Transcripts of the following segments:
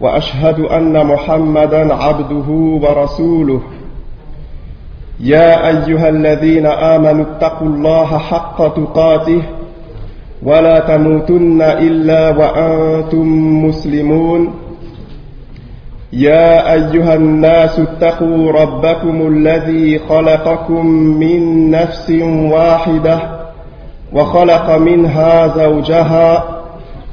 وأشهد أن محمدا عبده ورسوله. يا أيها الذين آمنوا اتقوا الله حق تقاته ولا تموتن إلا وأنتم مسلمون. يا أيها الناس اتقوا ربكم الذي خلقكم من نفس واحدة وخلق منها زوجها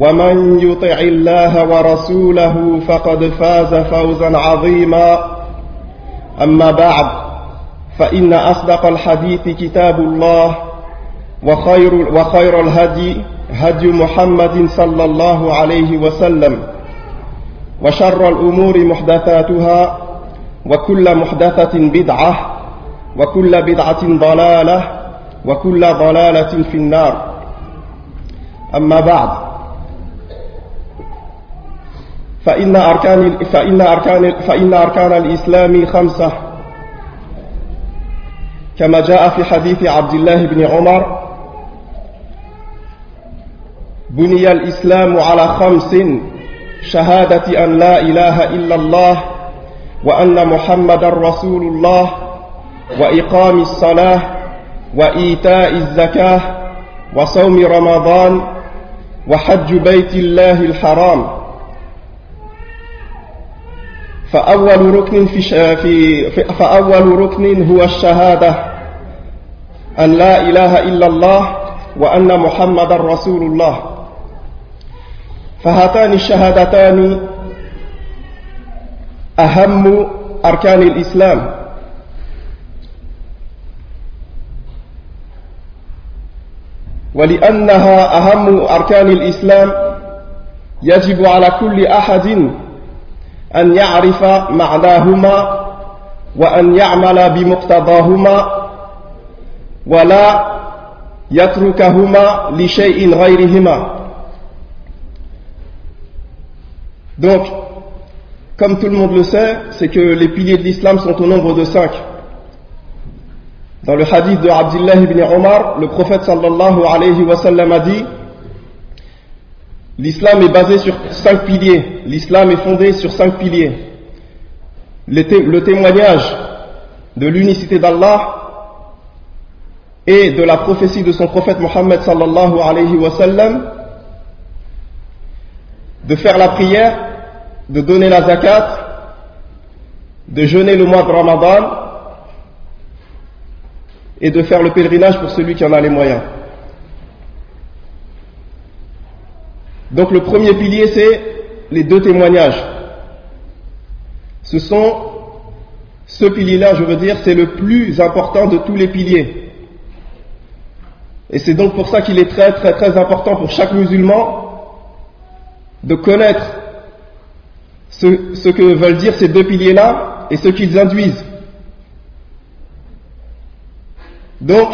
ومن يطع الله ورسوله فقد فاز فوزا عظيما. أما بعد فإن أصدق الحديث كتاب الله وخير, وخير الهدي هدي محمد صلى الله عليه وسلم وشر الأمور محدثاتها وكل محدثة بدعة وكل بدعة ضلالة وكل ضلالة في النار. أما بعد فإن أركان فإن أركان فإن أركان الإسلام خمسة. كما جاء في حديث عبد الله بن عمر بني الإسلام على خمس شهادة أن لا إله إلا الله وأن محمد رسول الله وإقام الصلاة وإيتاء الزكاة وصوم رمضان وحج بيت الله الحرام. فأول ركن في, في فأول ركن هو الشهادة أن لا إله إلا الله وأن محمد رسول الله. فهاتان الشهادتان أهم أركان الإسلام. ولأنها أهم أركان الإسلام يجب على كل أحد أن يعرف معناهما وأن يعمل بمقتضاهما ولا يتركهما لشيء غيرهما Donc, comme tout le monde le sait, c'est que les piliers de l'islam sont au nombre de cinq. Dans le hadith de Abdullah ibn Omar, le prophète sallallahu alayhi wa sallam a dit L'islam est basé sur cinq piliers. L'islam est fondé sur cinq piliers. Le, témoignage de l'unicité d'Allah et de la prophétie de son prophète Mohammed sallallahu alayhi wa sallam, de faire la prière, de donner la zakat, de jeûner le mois de Ramadan et de faire le pèlerinage pour celui qui en a les moyens. Donc le premier pilier, c'est les deux témoignages. Ce sont, ce pilier-là, je veux dire, c'est le plus important de tous les piliers. Et c'est donc pour ça qu'il est très très très important pour chaque musulman de connaître ce, que veulent dire ces deux piliers-là et ce qu'ils induisent. Donc,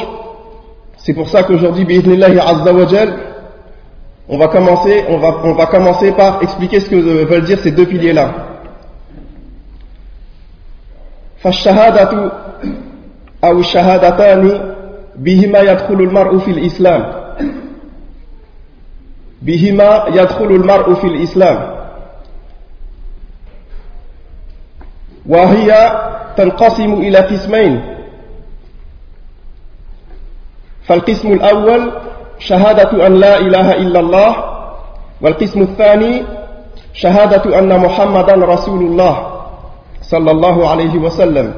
c'est pour ça qu'aujourd'hui, bi'idnillahi azza wa on va commencer, on va, on va commencer par expliquer ce que veulent dire ces deux piliers-là. فالشهادة أو الشهادتان بهما يدخل المرء في الإسلام بهما يدخل المرء في الإسلام وهي تنقسم إلى قسمين فالقسم الأول شهادة أن لا إله إلا الله والقسم الثاني شهادة أن محمدا رسول الله sallallahu alayhi wa sallam.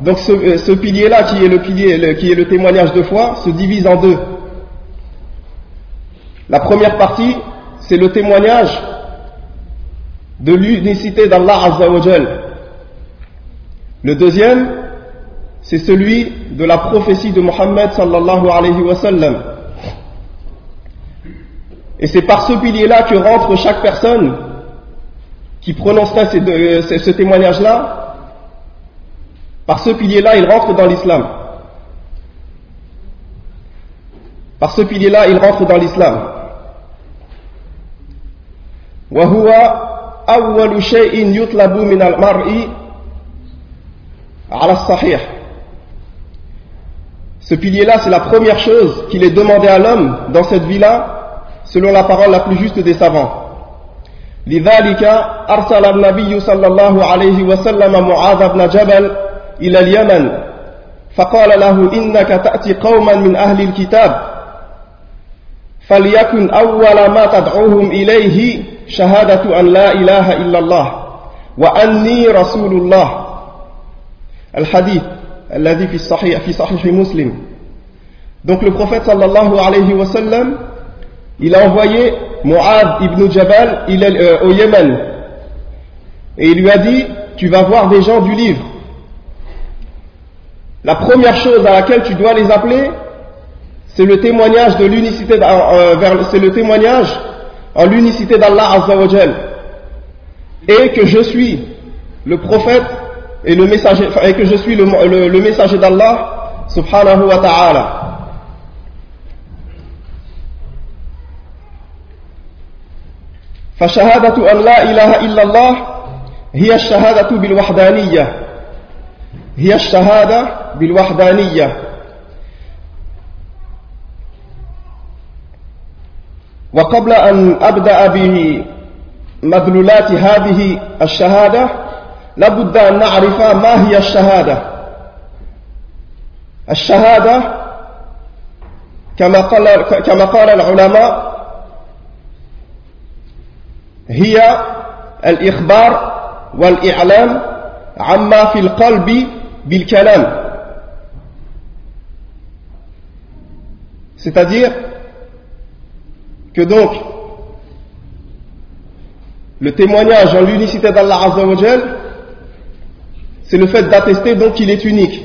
Donc ce, euh, ce pilier-là, qui est le pilier, le- qui est le témoignage de foi, se divise en deux. La première partie, c'est le témoignage de l'unicité d'Allah Azza wa Jal. Le deuxième, c'est celui de la prophétie de Mohammed sallallahu alayhi wa sallam. Et c'est par ce pilier-là que rentre chaque personne qui prononcerait ces deux- euh, ce, ce témoignage-là. Par ce pilier-là, il rentre dans l'islam. Par ce pilier-là, il rentre dans l'islam. وهو أول شيء يطلب من المرء على الصحيح Ce pilier-là, c'est la première chose qu'il est demandé à l'homme dans cette vie-là, selon la parole la plus juste des savants. لذلك أرسل النبي صلى الله عليه وسلم معاذ بن جبل إلى اليمن فقال له إنك تأتي قوما من أهل الكتاب فليكن أول ما تدعوهم إليه شهادة أن لا إله إلا الله وأني رسول الله الحديث الذي في الصحيح في صحيح مسلم Donc le prophète sallallahu alayhi wa sallam, il a envoyé Mu'ad ibn Jabal il est, euh, au Yémen. Et il lui a dit, tu vas voir des gens du livre. La première chose à laquelle tu dois les appeler, c'est le témoignage de l'unicité, d'A- euh, vers- c'est le témoignage en l'unicité d'Allah Azza wa Jal. Et que je suis le prophète et le messager, et que je suis le, le- le messager d'Allah subhanahu wa ta'ala. فشهادة أن لا إله إلا الله هي الشهادة بالوحدانية هي الشهادة بالوحدانية وقبل أن أبدأ بمدلولات هذه الشهادة لابد أن نعرف ما هي الشهادة. الشهادة كما قال, كما قال العلماء هي الإخبار والإعلام عما في القلب بالكلام. C'est-à-dire que donc le témoignage en l'unicité d'Allah Azza wa Jal, c'est le fait d'attester donc qu'il est unique.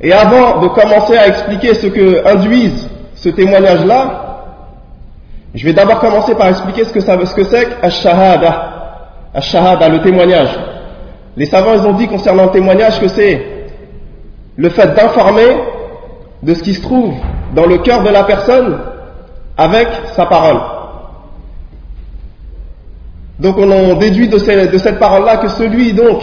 Et avant de commencer à expliquer ce que induise ce témoignage-là, je vais d'abord commencer par expliquer ce que que c'est Ash-Shahada. Ash-Shahada, le témoignage. Les savants, ont dit concernant le témoignage que c'est le fait d'informer de ce qui se trouve dans le cœur de la personne avec sa parole. Donc on en déduit de, ces- de cette parole-là que celui donc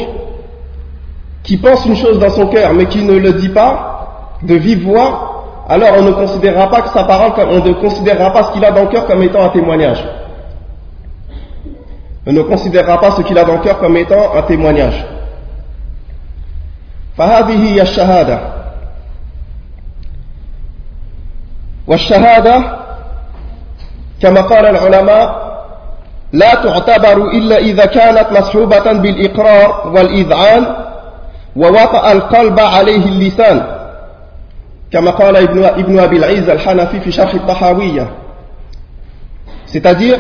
qui pense une chose dans son cœur mais qui ne le dit pas de vive voix, alors on ne considérera pas que sa parole, comme- on ne considérera pas ce qu'il a dans le cœur comme étant un témoignage. On ne considérera pas ce qu'il a dans le cœur comme étant un témoignage. فهذه هي الشهادة والشهادة كما قال العلماء لا تعتبر إلا إذا كانت مصحوبة بالإقرار والإذعان ووطأ القلب عليه اللسان كما قال ابن, ابن أبي العز الحنفي في شرح الطحاوية c'est-à-dire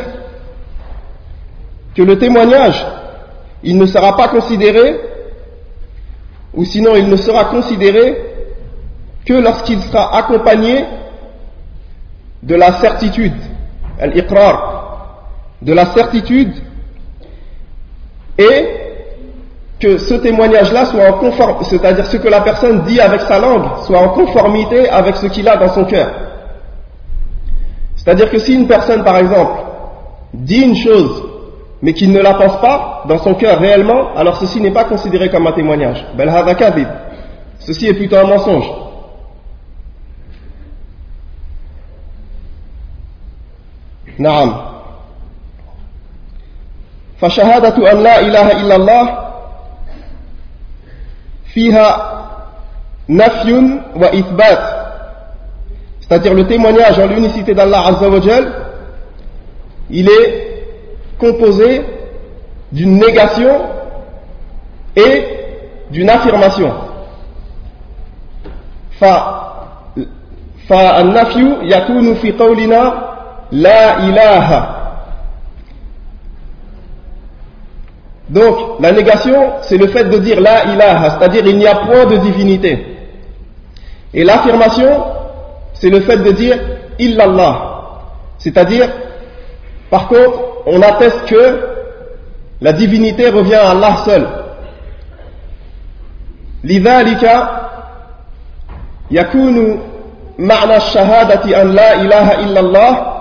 que le témoignage il ne sera pas considéré ou sinon il ne sera considéré que lorsqu'il sera accompagné de la certitude, al-iqrar, de la certitude et que ce témoignage-là soit en conformité, c'est-à-dire ce que la personne dit avec sa langue, soit en conformité avec ce qu'il a dans son cœur. C'est-à-dire que si une personne, par exemple, dit une chose, mais qu'il ne la pense pas dans son cœur réellement, alors ceci n'est pas considéré comme un témoignage. Ceci est plutôt un mensonge. Naam. فشهادة أن لا إله إلا الله فيها نفي وإثبات c'est-à-dire le témoignage en l'unicité d'Allah Azza wa Jal, il est composé d'une négation et d'une affirmation. فالنفي يكون في قولنا لا إله Donc, la négation, c'est le fait de dire la ilaha, c'est-à-dire il n'y a point de divinité. Et l'affirmation, c'est le fait de dire illallah, c'est-à-dire, par contre, on atteste que la divinité revient à Allah seul. لذلك يكون معنى الشهادة أن لا إله إلا الله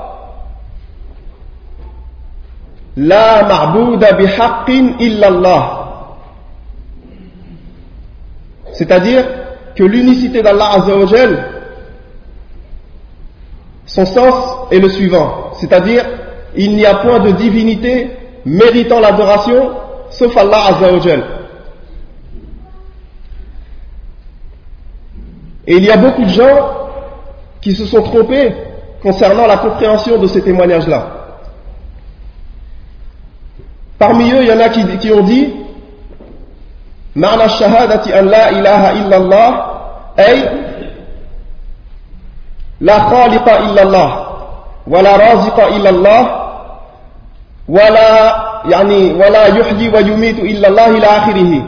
la ma'bouda bihaqqin illallah. C'est-à-dire que l'unicité d'Allah Azzawajal, son sens est le suivant. C'est-à-dire, il n'y a point de divinité méritant l'adoration sauf Allah Azzawajal. Et il y a beaucoup de gens qui se sont trompés concernant la compréhension de ces témoignages-là. Parmi eux, il y en a qui, qui ont dit Ma'na shahadati an la ilaha illallah ay la khaliqa illallah wa la raziqa illallah wa la yani wa la yuhyi wa yumitu illallah ila akhirih.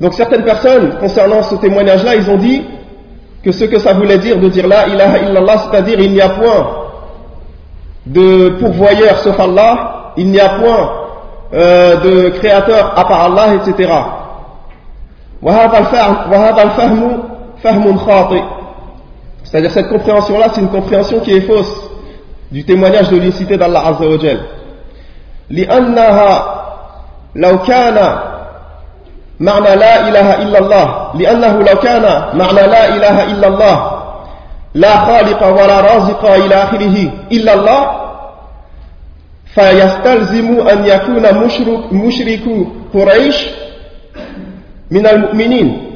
Donc certaines personnes concernant ce témoignage là, ils ont dit que ce que ça voulait dire de dire la ilaha illallah, c'est-à-dire il n'y a point de pourvoyeur sauf Allah il n'y a point euh, de créateur à part Allah, etc. C'est-à-dire cette compréhension-là, c'est une compréhension qui est fausse du témoignage de l'unicité d'Allah Azza wa Jal. لأنها لو كان معنى لا إله إلا الله لأنه لو كان معنى لا إله إلا الله لا خالق ولا رازق إلى آخره إلا الله فيستلزم أن يكون مشرك, مشرك قريش من المؤمنين.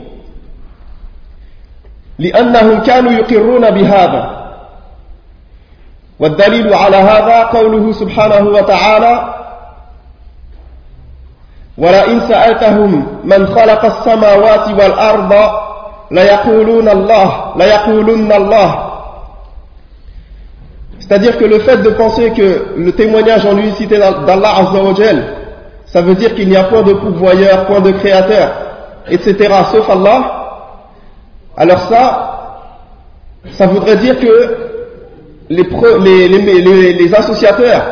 لأنهم كانوا يقرون بهذا. والدليل على هذا قوله سبحانه وتعالى ولئن سألتهم من خلق السماوات والأرض ليقولون الله ليقولن الله C'est-à-dire que le fait de penser que le témoignage en l'unicité d'Allah Azzawajal, ça veut dire qu'il n'y a point de pourvoyeur, point de créateur, etc., sauf Allah, alors ça, ça voudrait dire que les, associateurs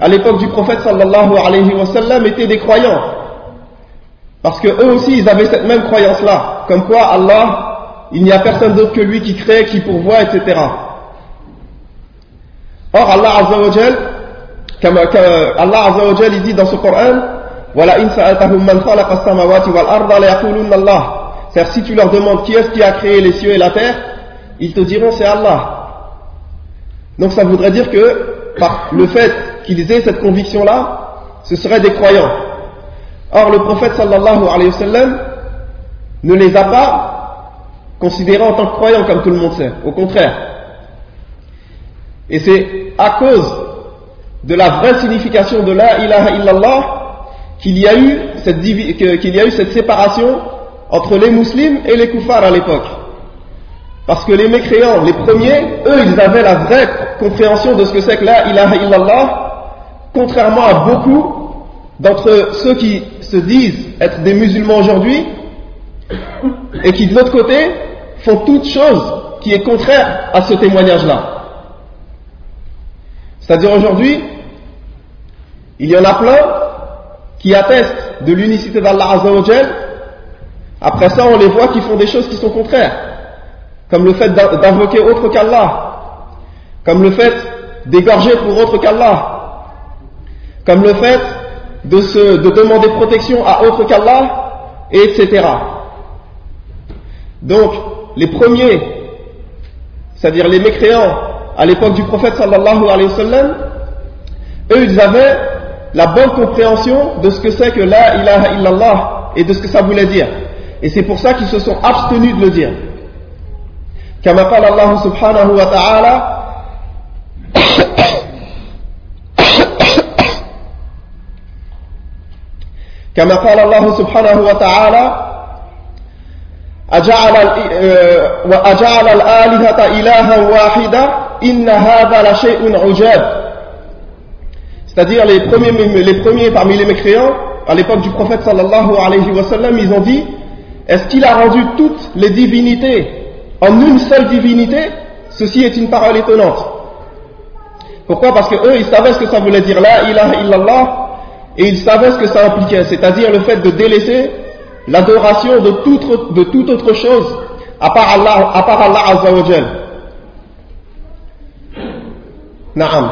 à l'époque du prophète sallallahu alayhi wa sallam étaient des croyants. Parce que eux aussi, ils avaient cette même croyance-là. Comme quoi, Allah, il n'y a personne d'autre que lui qui crée, qui pourvoit, etc. Or, Allah Azza wa Allah Azza wa il dit dans ce Coran, voilà, in man khalaqa as-samawati wal arda la Allah. C'est-à-dire, si tu leur demandes qui est-ce qui a créé les cieux et la terre, ils te diront c'est Allah. Donc ça voudrait dire que, par le fait qu'ils aient cette conviction-là, ce seraient des croyants. Or, le prophète sallallahu alayhi wa sallam ne les a pas considérés en tant que croyants comme tout le monde sait. Au contraire. Et c'est à cause de la vraie signification de la ilaha illallah qu'il y a eu cette, y a eu cette séparation entre les musulmans et les koufars à l'époque. Parce que les mécréants, les premiers, eux, ils avaient la vraie compréhension de ce que c'est que la ilaha illallah, contrairement à beaucoup d'entre ceux qui se disent être des musulmans aujourd'hui et qui de l'autre côté font toute chose qui est contraire à ce témoignage-là. C'est-à-dire aujourd'hui, il y en a plein qui attestent de l'unicité d'Allah Azzawajal. Après ça, on les voit qui font des choses qui sont contraires. Comme le fait d'invoquer autre qu'Allah. Comme le fait d'égorger pour autre qu'Allah. Comme le fait de, demander protection à autre qu'Allah, etc. Donc, les premiers, c'est-à-dire les mécréants, à l'époque du prophète sallallahu alayhi wa sallam, eux ils avaient la bonne compréhension de ce que c'est que la ilaha illallah et de ce que ça voulait dire. Et c'est pour ça qu'ils se sont abstenus de le dire. كما قال الله سبحانه وتعالى كما قال الله سبحانه وتعالى أجعل وأجعل الآلهة إلها واحدة إن هذا لشيء عجاب C'est-à-dire les premiers, les premiers parmi les mécréants, à l'époque du prophète sallallahu alayhi wa sallam, ils ont dit Est-ce qu'il a rendu toutes les divinités en une seule divinité Ceci est une parole étonnante. Pourquoi Parce que eux, ils savaient ce que ça voulait dire La ilaha illallah et ils savaient ce que ça impliquait, c'est-à-dire le fait de délaisser l'adoration de toute, autre chose à part Allah, à part Allah Naam.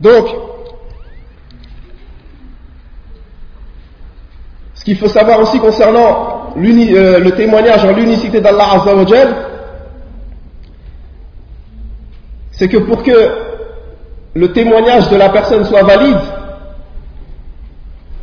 Donc, ce qu'il faut savoir aussi concernant euh, le témoignage en l'unicité d'Allah Azzawajal, c'est que pour que le témoignage de la personne soit valide,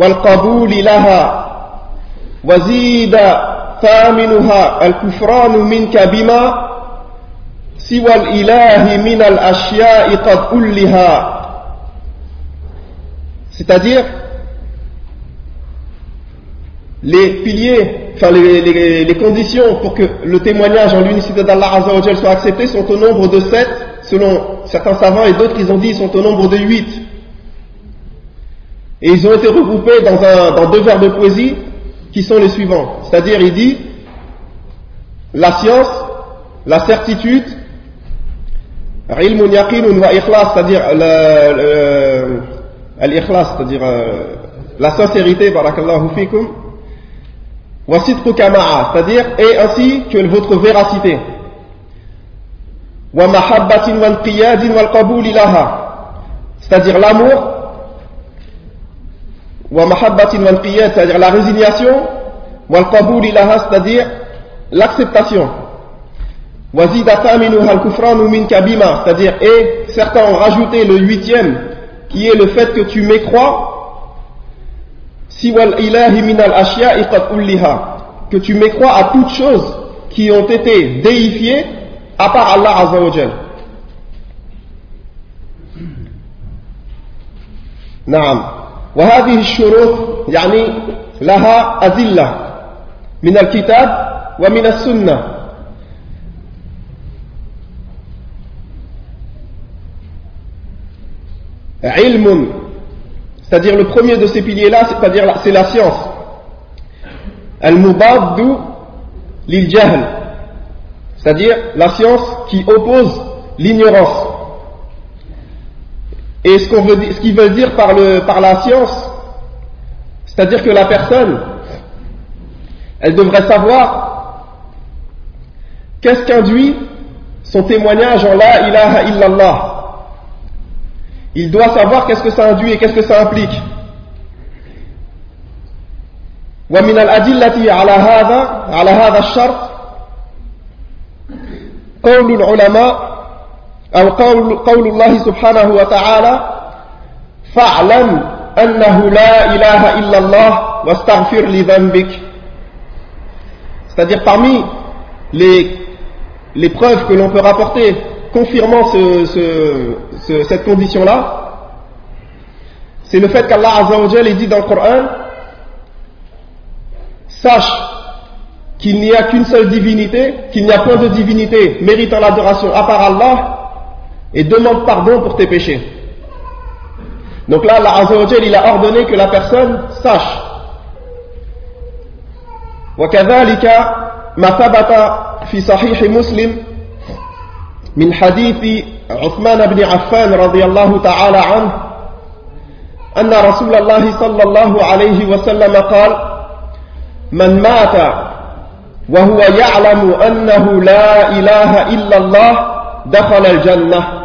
والقبول لها وزيد ثامنها الكفران منك بما سوى الإله من الأشياء قد كلها C'est-à-dire, les piliers, enfin les, les, conditions pour que le témoignage en l'unicité d'Allah Azzawajal soit accepté sont au nombre de sept, selon certains savants et d'autres ils ont dit ils sont au nombre de huit. Et ils ont été regroupés dans, un, dans deux vers de poésie qui sont les suivants. C'est-à-dire, il dit la science, la certitude, c'est-à-dire Al-ikhlas, c'est-à-dire euh, la sincérité, barakallahu fikum, kama'a, c'est-à-dire et ainsi que votre véracité. Wa c'est-à-dire l'amour, c'est-à-dire la résignation, c'est-à-dire l'acceptation. C'est-à-dire, et certains ont rajouté le huitième, qui est le fait que tu mécrois, que tu mécrois à toutes choses qui ont été déifiées, à part Allah Azza Naam. وهذه الشروط يعني لها أدلة من الكتاب ومن السنة ilmun, c'est-à-dire le premier de ces piliers-là, c'est-à-dire c'est la science. Al-mubaddu lil jahl, c'est-à-dire la science qui oppose l'ignorance. Et ce qu'on veut ce qu'il veut dire par le par la science, c'est-à-dire que la personne, elle devrait savoir qu'est-ce qu'induit son témoignage en la ilaha illallah il doit savoir qu'est-ce que ça induit et qu'est-ce que ça implique. ومن الأدلة على هذا على هذا الشرط قول العلماء أو قول, قول الله سبحانه وتعالى فاعلم أنه لا إله إلا الله واستغفر لذنبك C'est-à-dire parmi les, les preuves que l'on peut rapporter confirmant ce, ce, cette condition-là, c'est le fait qu'Allah Azzawajal dit dans le Coran Sache qu'il n'y a qu'une seule divinité, qu'il n'y a point de divinité méritant l'adoration à part Allah, et demande pardon pour tes péchés. Donc là, Allah Azzawajal, il a ordonné que la personne sache. وكذلك ما ثبت في صحيح مسلم من حديث عثمان بن عفان رضي الله تعالى عنه أن رسول الله صلى الله عليه وسلم قال من مات وهو يعلم أنه لا إله إلا الله دخل الجنة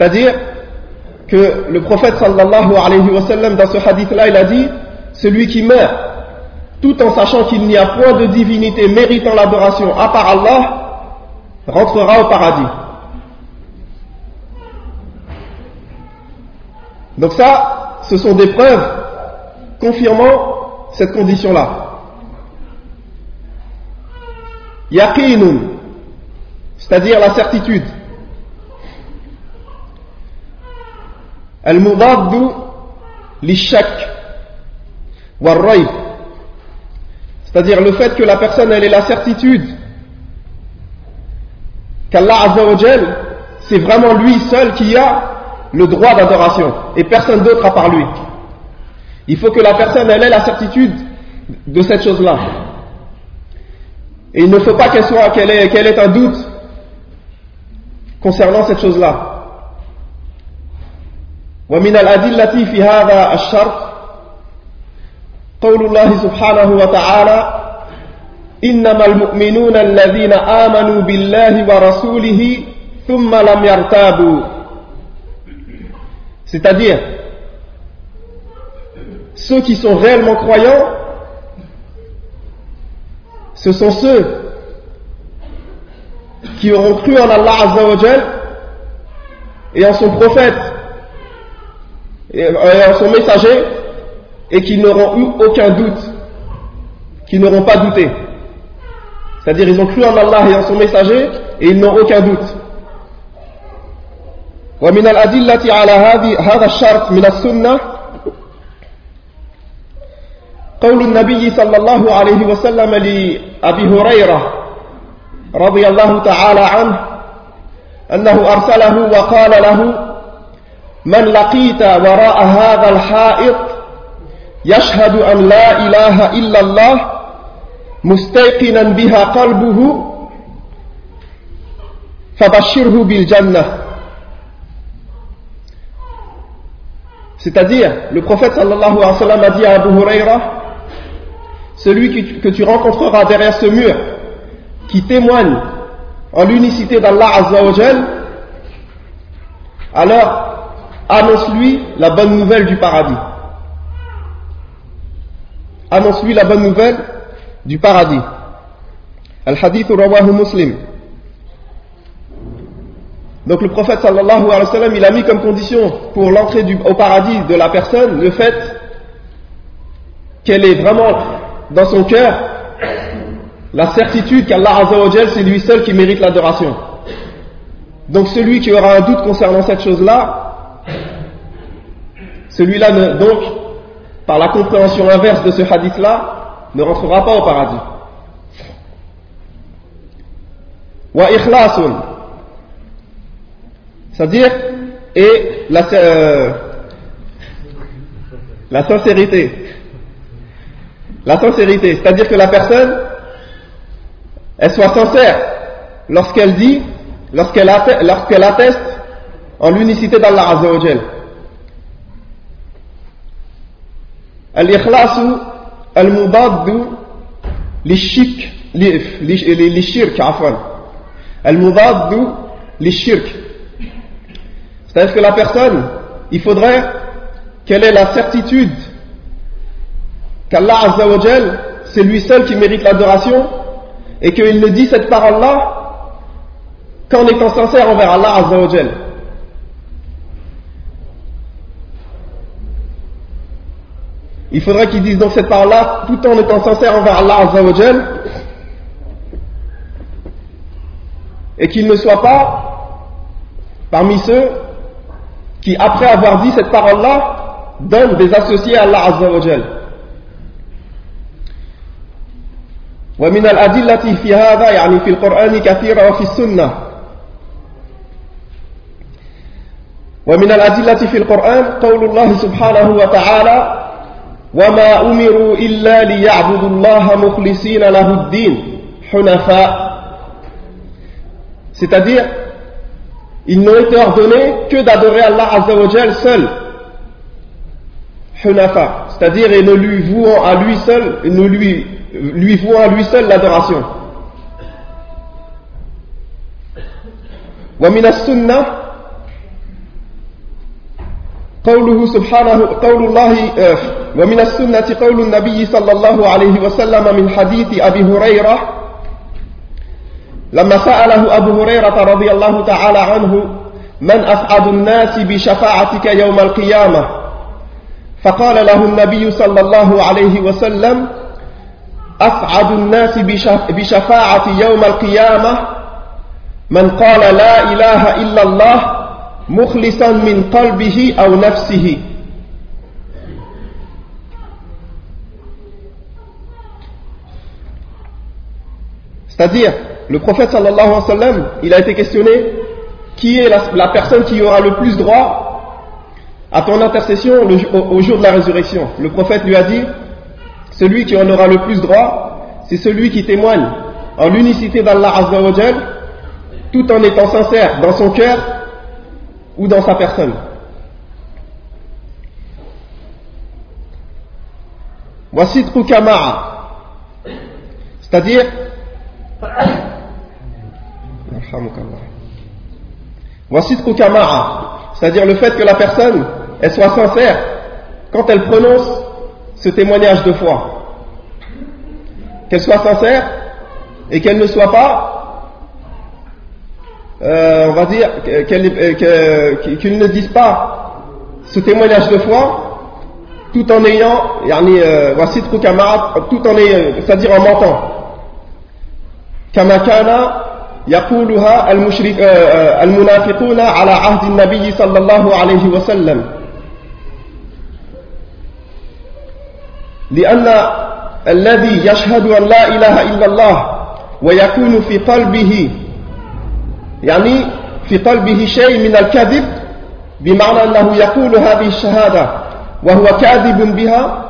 c'est-à-dire que le prophète sallallahu alayhi wa sallam dans ce hadith-là, il a dit, celui qui meurt tout en sachant qu'il n'y a point de divinité méritant l'adoration à part Allah, rentrera au paradis. Donc ça, ce sont des preuves confirmant cette condition-là. Yaqinun, c'est-à-dire la certitude. Al-mudaddu lishak wal c'est-à-dire le fait que la personne elle ait la certitude qu'Allah Azzawajal c'est vraiment lui seul qui a le droit d'adoration et personne d'autre à part lui. Il faut que la personne elle ait la certitude de cette chose-là. Et il ne faut pas qu'elle soit qu'elle ait, un doute concernant cette chose-là. ومن الأدلة في هذا الشرط قول الله سبحانه وتعالى إنما المؤمنون الذين آمنوا بالله ورسوله ثم لم يرتابوا c'est-à-dire ceux qui sont réellement croyants ce sont ceux qui auront cru en Allah Azza et en son prophète et en son messager et qui n'auront eu aucun doute, qui n'auront pas douté. C'est-à-dire ils ont cru en Allah et en son messager et ils n'ont aucun doute. ومن الأدلة على هذا الشرط من السنة قول النبي صلى الله عليه وسلم لأبي هريرة رضي الله تعالى عنه أنه أرسله وقال له من لقيت وراء هذا الحائط يشهد أن لا إله إلا الله مستيقنا بها قلبه فبشره بالجنة C'est-à-dire, le prophète sallallahu alayhi wa sallam a dit à Abu Huraira celui que tu rencontreras derrière ce mur, qui témoigne en l'unicité d'Allah Azzawajal, alors annonce-lui la bonne nouvelle du paradis. Annonce-lui la bonne nouvelle du paradis. Al-Hadith rawahu Muslim. Donc le prophète sallallahu alayhi wa sallam, il a mis comme condition pour l'entrée au paradis de la personne le fait qu'elle est vraiment dans son cœur la certitude qu'Allah Azzawajal c'est lui seul qui mérite l'adoration. Donc celui qui aura un doute concernant cette chose-là, celui-là donc, par la compréhension inverse de ce hadith-là, ne rentrera pas au paradis. Wa ikhlasun, c'est-à-dire et la, euh, la sincérité. La sincérité, c'est-à-dire que la personne, elle soit sincère lorsqu'elle dit, lorsqu'elle atteste, en l'unicité d'Allah Azzawajal. الإخلاص المضاد للشرك للشرك عفوا المضاد للشرك c'est-à-dire que la personne il faudrait qu'elle ait la certitude qu'Allah Azzawajal, c'est lui seul qui mérite l'adoration et qu'il ne dit cette parole-là qu'en étant sincère envers Allah Azzawajal. Il faudrait qu'il dise donc cette parole-là tout en étant sincère envers Allah Azzawajal et qu'il ne soit pas parmi ceux qui, après avoir dit cette parole-là, donnent des associés à Allah Azzawajal. ومن الأدلة في هذا يعني في القرآن كثيرة وفي السنة ومن الأدلة في القرآن قول الله سبحانه وتعالى وما أمروا إلا ليعبدوا الله مخلصين له الدين حنفاء c'est-à-dire ils n'ont été ordonnés que d'adorer Allah Azzawajal seul hunafa c'est-à-dire et ne lui vouant à lui seul et ne lui lui vouant à lui seul l'adoration. ومن السنة قوله سبحانه قول الله ومن السنة قول النبي صلى الله عليه وسلم من حديث أبي هريرة لما سأله أبو هريرة رضي الله تعالى عنه من أسعد الناس بشفاعتك يوم القيامة؟ فقال له النبي صلى الله عليه وسلم أسعد الناس بشفاعة يوم القيامة؟ من قال لا إله إلا الله مخلصا من قلبه أو نفسه C'est-à-dire, le prophète sallallahu alayhi wa sallam, il a été questionné qui est la, la personne qui aura le plus droit à ton intercession le, au, au, jour de la résurrection. Le prophète lui a dit celui qui en aura le plus droit, c'est celui qui témoigne en l'unicité d'Allah Azza wa tout en étant sincère dans son cœur ou dans sa personne. Voici c'est-à-dire Voici c'est-à-dire le fait que la personne elle soit sincère quand elle prononce ce témoignage de foi. Qu'elle soit sincère et qu'elle ne soit pas euh, on va dire, qu'ils ne disent pas ce témoignage de foi tout en ayant, euh, voici tout en ayant, c'est-à-dire en mentant. كما كان يقولها المشرك المنافقون على عهد النبي صلى الله عليه وسلم لأن الذي يشهد أن لا إله إلا الله ويكون في قلبه يعني في قلبه شيء من الكذب بمعنى أنه يقول هذه الشهادة وهو كاذب بها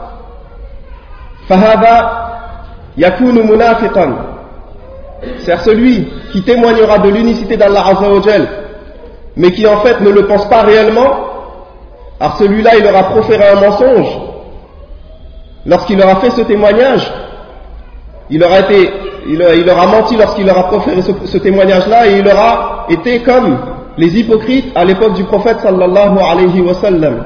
فهذا يكون منافقا c'est celui qui témoignera de l'unicité d'Allah Azzawajal mais qui en fait ne le pense pas réellement alors celui-là il aura proféré un mensonge lorsqu'il aura fait ce témoignage il aura été il, il aura menti lorsqu'il aura proféré ce, ce témoignage-là et il aura été comme les hypocrites à l'époque du prophète sallallahu alayhi wa sallam.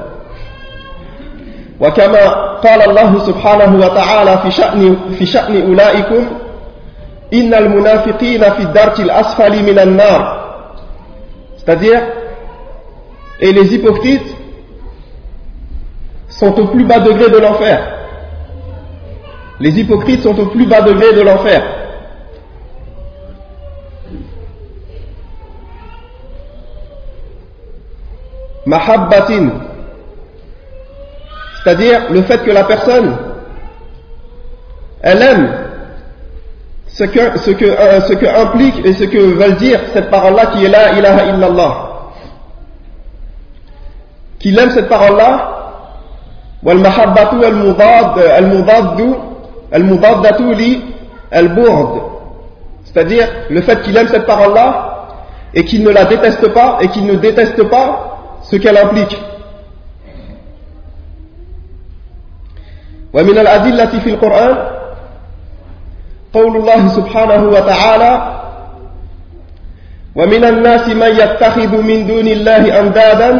وكما قال الله سبحانه وتعالى في شأن في شأن أولئكم إن المنافقين في الدرك الأسفل من النار c'est-à-dire et les hypocrites sont au plus bas degré de l'enfer les hypocrites sont au plus bas degré de l'enfer mahabbatin, c'est-à-dire le fait que la personne, elle aime ce que, ce que, euh, ce que implique et ce que veut dire cette parole-là qui est là, ilaha illallah. Qu'il aime cette parole-là, والمحبة المضاد المضاد المضادة للبغض c'est-à-dire le fait qu'il aime cette parole-là et qu'il ne la déteste pas et qu'il ne déteste pas ce qu'elle implique. ومن الأدلة في القرآن قول الله سبحانه وتعالى ومن الناس من يتخذ من دون الله أندادا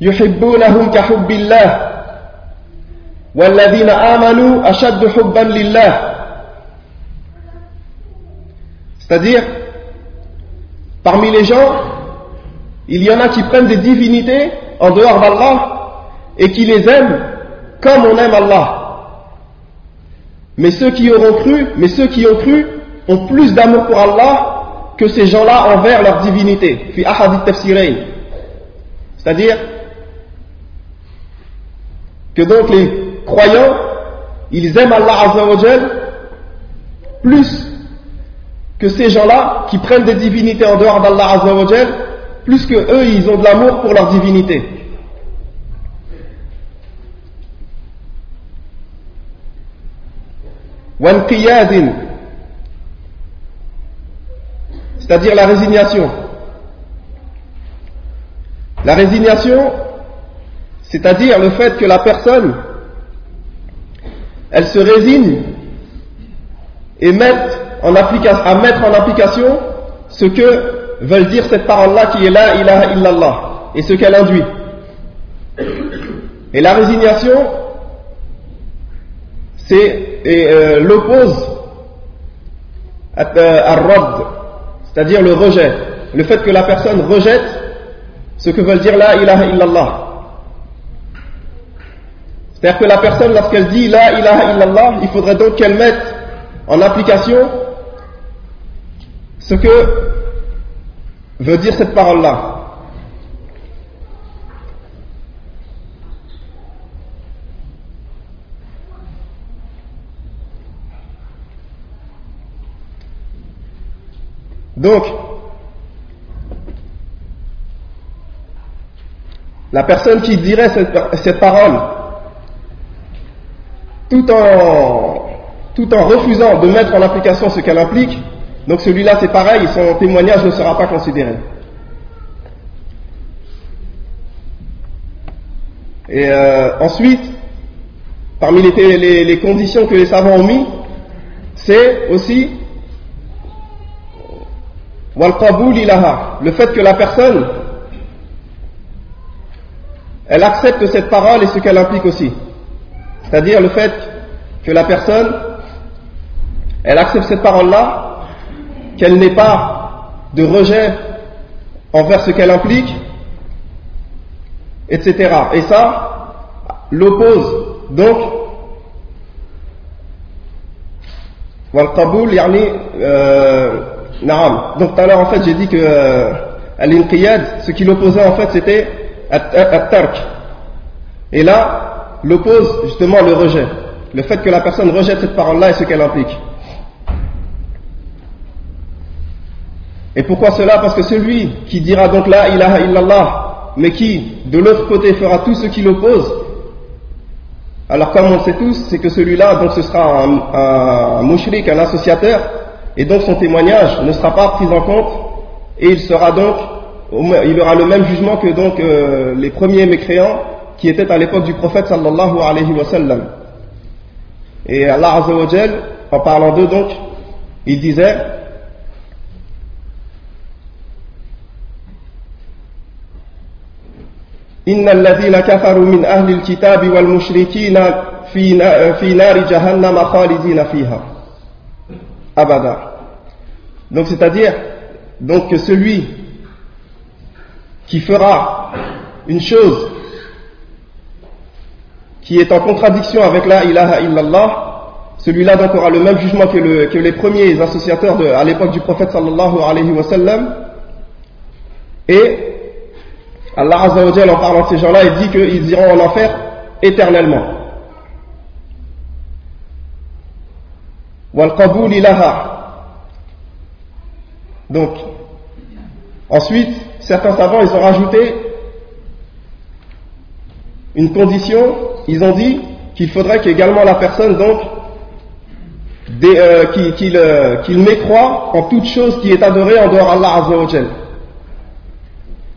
يحبونهم كحب الله والذين آمنوا أشد حبا لله C'est-à-dire, parmi les gens, il y en a qui prennent des divinités en dehors d'Allah et qui les aiment comme on aime Allah. Mais ceux qui auront cru, mais ceux qui ont cru ont plus d'amour pour Allah que ces gens-là envers leur divinité. C'est-à-dire que donc les croyants, ils aiment Allah Azzawajal plus que ces gens-là qui prennent des divinités en dehors d'Allah Azzawajal plus que eux, ils ont de l'amour pour leur divinité. c'est-à-dire la résignation. La résignation, c'est-à-dire le fait que la personne, elle se résigne et en à mettre en application ce que veulent dire cette parole-là qui est là, ilaha illallah, et ce qu'elle induit. Et la résignation, c'est euh, l'oppose à rad, c'est-à-dire le rejet, le fait que la personne rejette ce que veut dire la ilaha illallah. C'est-à-dire que la personne, lorsqu'elle dit la ilaha illallah, il faudrait donc qu'elle mette en application ce que veut dire cette parole-là. Donc, la personne qui dirait cette, parole tout en, tout en refusant de mettre en application ce qu'elle implique, donc celui-là c'est pareil, son témoignage ne sera pas considéré. Et euh, ensuite, parmi les, conditions que les savants ont mis, c'est aussi le fait que la personne, elle accepte cette parole et ce qu'elle implique aussi. C'est-à-dire le fait que la personne, elle accepte cette parole-là, qu'elle n'ait pas de rejet envers ce qu'elle implique, etc. Et ça l'oppose donc yani euh, donc tout à l'heure en fait j'ai dit que euh, ce qui l'opposait en fait c'était at-tark. Et là, l'oppose justement le rejet. Le fait que la personne rejette cette parole-là et ce qu'elle implique. Et pourquoi cela? Parce que celui qui dira donc la ilaha illallah, mais qui de l'autre côté fera tout ce qui l'oppose, alors comme on le sait tous, c'est que celui-là, donc ce sera un, un, un associateur, et donc son témoignage ne sera pas pris en compte et il sera donc il aura le même jugement que donc euh, les premiers mécréants qui étaient à l'époque du prophète sallallahu alayhi wa sallam. Et Allah Azza en parlant d'eux donc, il disait إن الذين كفروا من أهل الكتاب والمشركين في في نار جهنم خالدين فيها abada. Donc c'est-à-dire donc que celui qui fera une chose qui est en contradiction avec la ilaha illallah, celui-là donc aura le même jugement que, les premiers associateurs à l'époque du prophète sallallahu alayhi wa sallam. Et Allah Azza wa en parlant de ces gens-là, il dit qu'ils iront en enfer éternellement. Donc, ensuite, certains savants, ils ont rajouté une condition, ils ont dit qu'il faudrait qu'également la personne, donc, euh, euh, qu'il mécroit en toute chose qui est adorée en dehors d'Allah Azza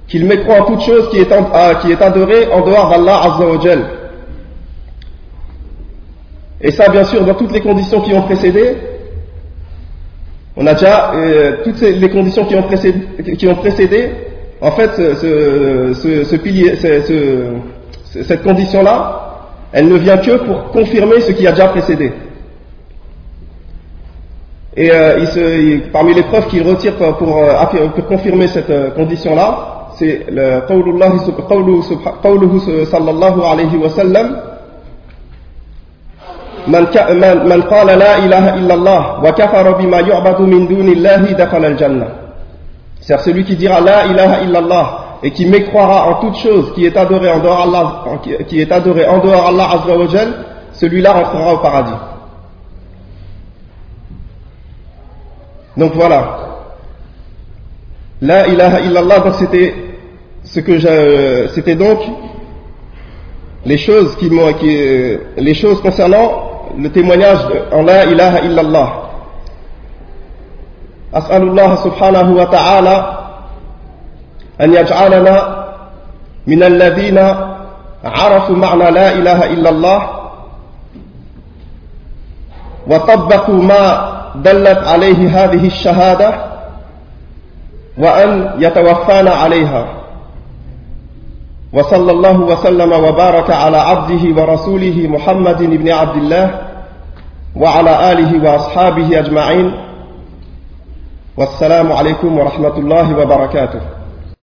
Qu'il mécroit en toute chose qui est, euh, qui est adorée en dehors d'Allah Azza et ça, bien sûr, dans toutes les conditions qui ont précédé, on a déjà euh, toutes les conditions qui ont précédé, en fait, ce, pilier, cette condition-là, elle ne vient que pour confirmer ce qui a déjà précédé. Et euh, parmi les preuves qu'il retire pour, confirmer cette condition-là, c'est le qawluhu sallallahu alayhi wa sallam من من قال لا إله إلا الله وكفر بما يعبد من دون الله دخل الجنة c'est celui qui dira la ilaha illallah et qui mécroira en toute chose qui est adoré en dehors Allah qui est adoré en dehors Allah azza wa jal celui-là rentrera au paradis donc voilà la ilaha illallah donc c'était ce que c'était donc les choses qui, qui les choses concernant le témoignage en la ilaha illallah. أسأل الله سبحانه وتعالى أن يجعلنا من الذين عرفوا معنى لا إله إلا الله وطبقوا ما دلت عليه هذه الشهادة وأن يتوفانا عليها وصلى الله وسلم وبارك على عبده ورسوله محمد بن عبد الله وعلى آله وأصحابه أجمعين. والسلام عليكم ورحمة الله وبركاته.